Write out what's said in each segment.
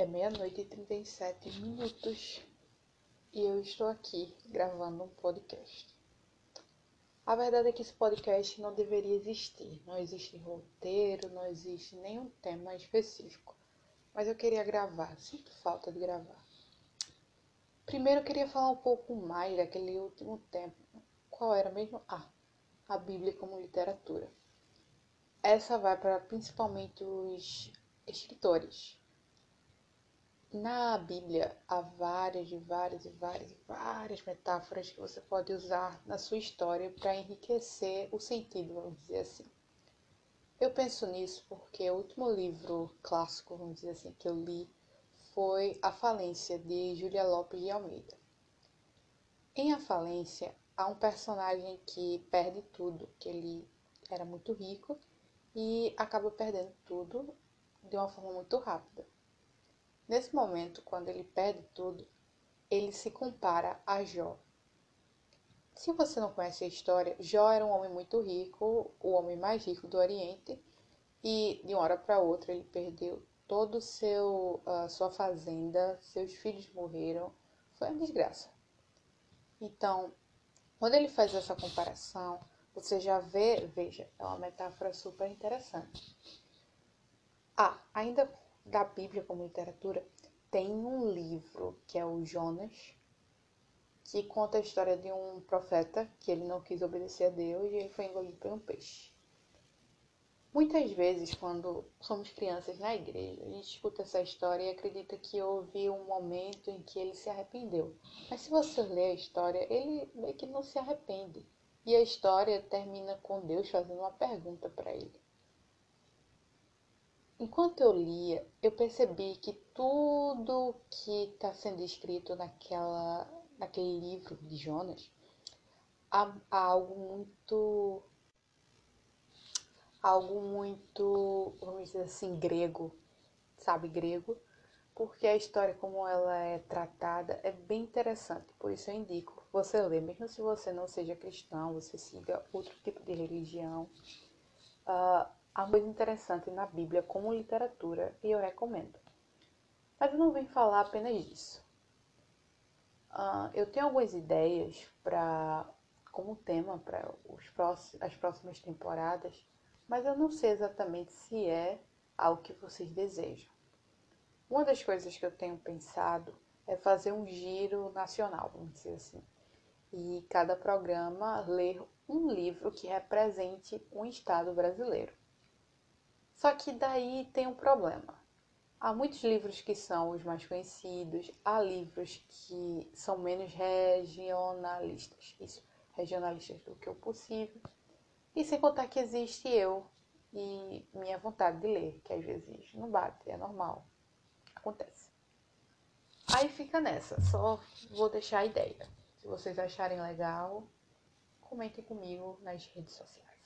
É meia-noite e 37 minutos e eu estou aqui gravando um podcast. A verdade é que esse podcast não deveria existir. Não existe roteiro, não existe nenhum tema específico. Mas eu queria gravar, sinto falta de gravar. Primeiro eu queria falar um pouco mais daquele último tempo. Qual era mesmo? Ah, a Bíblia como literatura. Essa vai para principalmente os escritores na Bíblia há várias e várias e várias e várias metáforas que você pode usar na sua história para enriquecer o sentido, vamos dizer assim. Eu penso nisso porque o último livro clássico, vamos dizer assim, que eu li foi A Falência, de Julia Lopes de Almeida. Em A Falência, há um personagem que perde tudo, que ele era muito rico e acaba perdendo tudo de uma forma muito rápida. Nesse momento, quando ele perde tudo, ele se compara a Jó. Se você não conhece a história, Jó era um homem muito rico, o homem mais rico do Oriente, e de uma hora para outra ele perdeu todo seu sua fazenda, seus filhos morreram, foi uma desgraça. Então, quando ele faz essa comparação, você já vê, veja, é uma metáfora super interessante. Ah, ainda da Bíblia como literatura, tem um livro que é o Jonas, que conta a história de um profeta que ele não quis obedecer a Deus e ele foi engolido por um peixe. Muitas vezes, quando somos crianças na igreja, a gente escuta essa história e acredita que houve um momento em que ele se arrependeu. Mas se você ler a história, ele meio que não se arrepende. E a história termina com Deus fazendo uma pergunta para ele. Enquanto eu lia, eu percebi que tudo que está sendo escrito naquela, naquele livro de Jonas há, há algo muito. algo muito, vamos dizer assim, grego, sabe, grego, porque a história como ela é tratada é bem interessante, por isso eu indico você ler, mesmo se você não seja cristão, você siga outro tipo de religião. Uh, Há coisa interessante na Bíblia como literatura e eu recomendo. Mas eu não vim falar apenas disso. Uh, eu tenho algumas ideias para como tema para as próximas temporadas, mas eu não sei exatamente se é algo que vocês desejam. Uma das coisas que eu tenho pensado é fazer um giro nacional, vamos dizer assim, e cada programa ler um livro que represente um estado brasileiro. Só que daí tem um problema. Há muitos livros que são os mais conhecidos, há livros que são menos regionalistas, isso, regionalistas do que o possível. E sem contar que existe eu e minha vontade de ler, que às vezes não bate, é normal. Acontece. Aí fica nessa, só vou deixar a ideia. Se vocês acharem legal, comentem comigo nas redes sociais.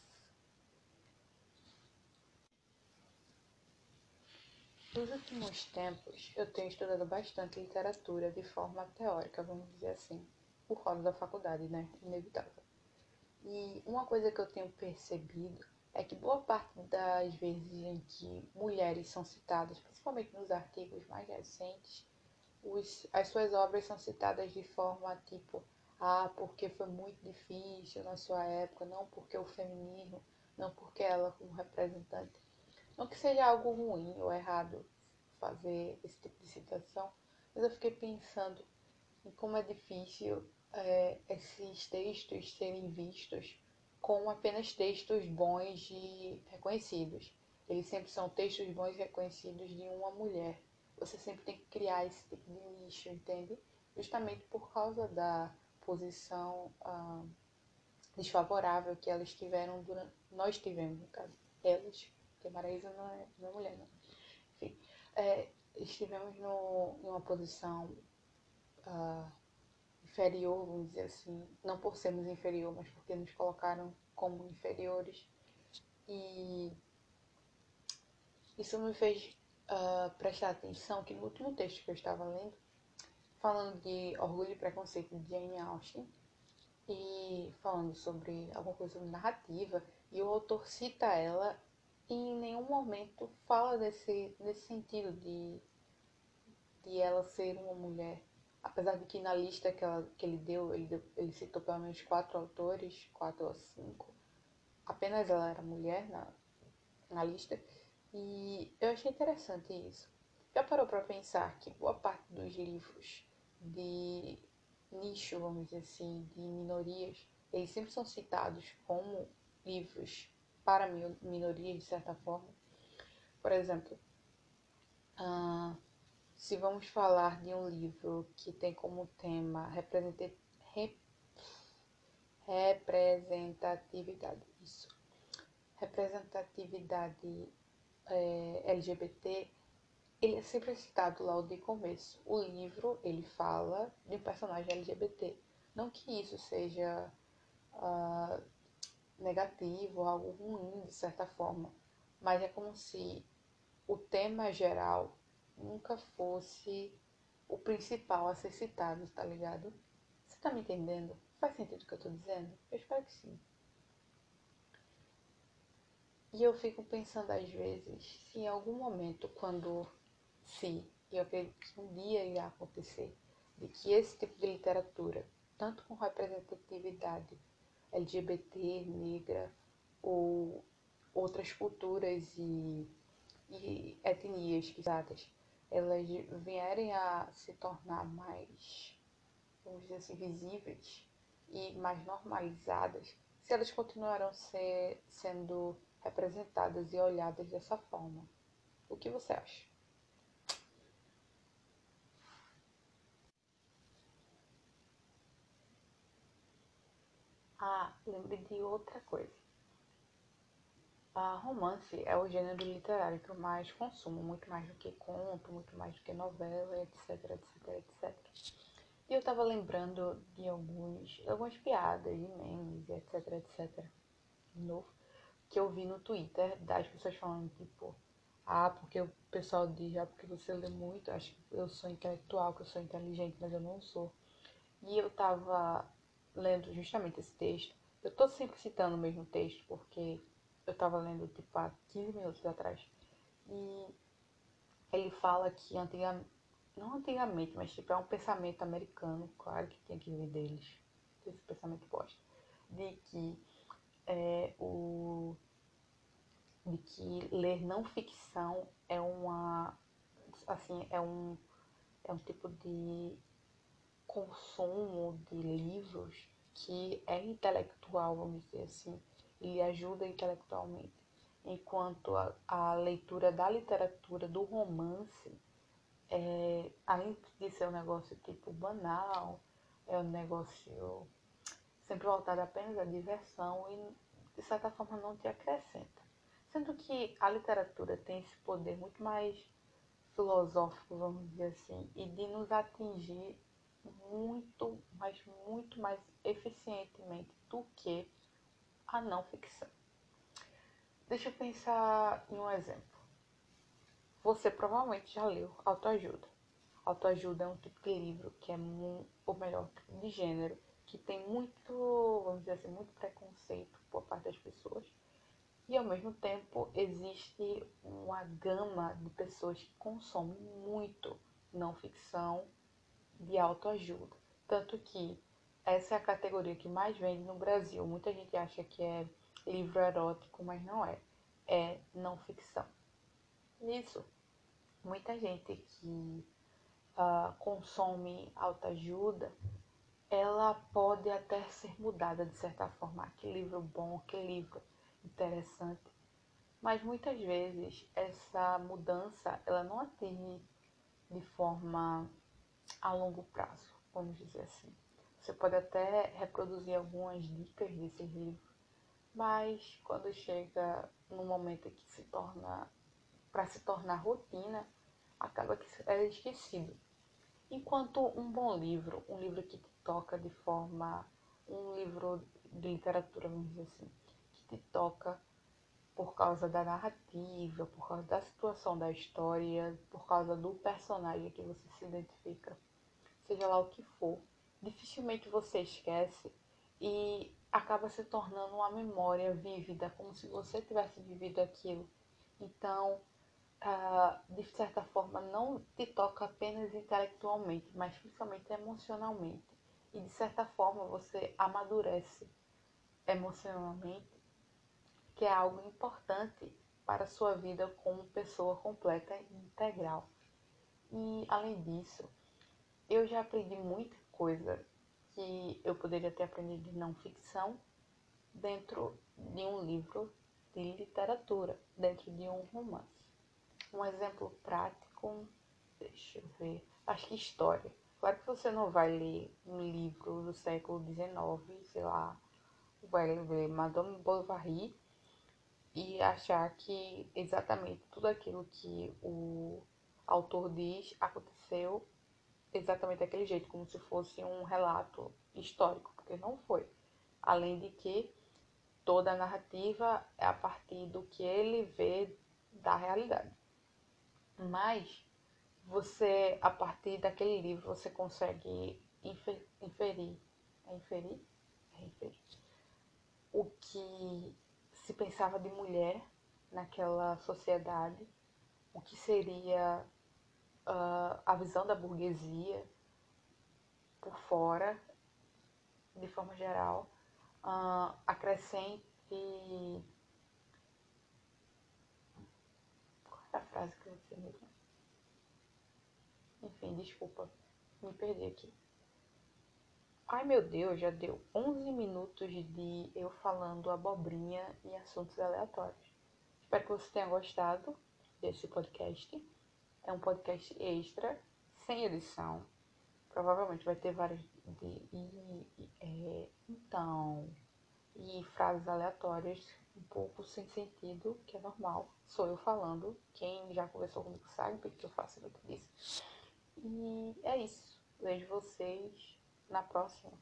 Nos últimos tempos, eu tenho estudado bastante literatura de forma teórica, vamos dizer assim, por causa da faculdade, né? Inevitável. E uma coisa que eu tenho percebido é que boa parte das vezes em que mulheres são citadas, principalmente nos artigos mais recentes, os, as suas obras são citadas de forma tipo, ah, porque foi muito difícil na sua época, não porque o feminismo, não porque ela como representante não que seja algo ruim ou errado fazer esse tipo de citação, mas eu fiquei pensando em como é difícil é, esses textos serem vistos como apenas textos bons e reconhecidos. Eles sempre são textos bons e reconhecidos de uma mulher. Você sempre tem que criar esse tipo de nicho, entende? Justamente por causa da posição ah, desfavorável que elas tiveram durante. Nós tivemos, no caso. Elas porque Maraísa não é, não é mulher, não. Enfim, é, estivemos no, em uma posição uh, inferior, vamos dizer assim, não por sermos inferior, mas porque nos colocaram como inferiores. E isso me fez uh, prestar atenção que no último texto que eu estava lendo, falando de orgulho e preconceito de Jane Austen, e falando sobre alguma coisa sobre narrativa, e o autor cita ela e em nenhum momento fala desse, desse sentido de, de ela ser uma mulher. Apesar de que na lista que, ela, que ele deu, ele, deu, ele citou pelo menos quatro autores, quatro ou cinco, apenas ela era mulher na, na lista. E eu achei interessante isso. Já parou para pensar que boa parte dos livros de nicho, vamos dizer assim, de minorias, eles sempre são citados como livros para minorias, de certa forma. Por exemplo, uh, se vamos falar de um livro que tem como tema representatividade, isso, representatividade é, LGBT, ele é sempre citado lá de começo. O livro, ele fala de um personagem LGBT. Não que isso seja uh, negativo, algo ruim, de certa forma. Mas é como se o tema geral nunca fosse o principal a ser citado, tá ligado? Você tá me entendendo? Faz sentido o que eu tô dizendo? Eu espero que sim. E eu fico pensando às vezes se em algum momento, quando se, eu acredito que um dia irá acontecer, de que esse tipo de literatura, tanto com representatividade LGBT, negra ou outras culturas e, e etnias quisadas, elas vierem a se tornar mais, vamos dizer assim, visíveis e mais normalizadas, se elas continuarão ser, sendo representadas e olhadas dessa forma. O que você acha? Ah, lembre de outra coisa. A romance é o gênero literário que eu mais consumo, muito mais do que conto, muito mais do que novela, etc, etc, etc. E eu tava lembrando de alguns, algumas piadas, de memes, etc, etc, de novo, que eu vi no Twitter das pessoas falando, tipo, ah, porque o pessoal diz, ah, porque você lê muito, acho que eu sou intelectual, que eu sou inteligente, mas eu não sou. E eu tava lendo justamente esse texto. Eu tô sempre citando o mesmo texto, porque eu tava lendo, tipo, há 15 minutos atrás. E ele fala que antigamente, não antigamente, mas tipo, é um pensamento americano, claro que tem que vir deles, esse pensamento bosta, de que é, o de que ler não ficção é uma assim é um é um tipo de consumo de livros que é intelectual vamos dizer assim ele ajuda intelectualmente. Enquanto a, a leitura da literatura do romance é, além de ser um negócio tipo banal é um negócio sempre voltado apenas à diversão e de certa forma não te acrescenta. Sendo que a literatura tem esse poder muito mais filosófico, vamos dizer assim, e de nos atingir muito, mas muito mais eficientemente do que a não ficção. Deixa eu pensar em um exemplo. Você provavelmente já leu autoajuda. Autoajuda é um tipo de livro que é, ou melhor, de gênero, que tem muito, vamos dizer assim, muito preconceito por parte das pessoas e ao mesmo tempo existe uma gama de pessoas que consomem muito não ficção de autoajuda. Tanto que essa é a categoria que mais vende no Brasil. Muita gente acha que é livro erótico, mas não é. É não ficção. Nisso, muita gente que uh, consome autoajuda, ela pode até ser mudada de certa forma. Que livro bom, que livro interessante. Mas muitas vezes essa mudança ela não atinge de forma a longo prazo, vamos dizer assim. Você pode até reproduzir algumas dicas desses livros, mas quando chega no momento que se torna para se tornar rotina, acaba que é esquecido. Enquanto um bom livro, um livro que te toca de forma, um livro de literatura, vamos dizer assim, te toca por causa da narrativa, por causa da situação da história, por causa do personagem que você se identifica, seja lá o que for, dificilmente você esquece e acaba se tornando uma memória vívida, como se você tivesse vivido aquilo. Então, uh, de certa forma, não te toca apenas intelectualmente, mas principalmente emocionalmente. E de certa forma você amadurece emocionalmente, que é algo importante para a sua vida como pessoa completa e integral. E além disso, eu já aprendi muita coisa que eu poderia ter aprendido de não ficção dentro de um livro de literatura, dentro de um romance. Um exemplo prático, deixa eu ver, acho que história. Claro que você não vai ler um livro do século XIX, sei lá, vai ler Madame Bovary e achar que exatamente tudo aquilo que o autor diz aconteceu exatamente daquele jeito, como se fosse um relato histórico, porque não foi. Além de que toda a narrativa é a partir do que ele vê da realidade. Mas você, a partir daquele livro, você consegue inferir, é inferir? É inferir. O que se pensava de mulher naquela sociedade, o que seria uh, a visão da burguesia por fora, de forma geral, uh, acrescente. Qual é a frase que eu disse mesmo? Enfim, desculpa, me perdi aqui. Ai meu Deus, já deu 11 minutos de eu falando abobrinha e assuntos aleatórios. Espero que você tenha gostado desse podcast. É um podcast extra, sem edição. Provavelmente vai ter vários de e, é, então e frases aleatórias um pouco sem sentido, que é normal. Sou eu falando. Quem já conversou comigo sabe porque eu faço muito disso. E é isso. Vejo vocês na próxima,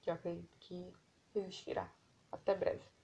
que eu acredito que existirá. Até breve.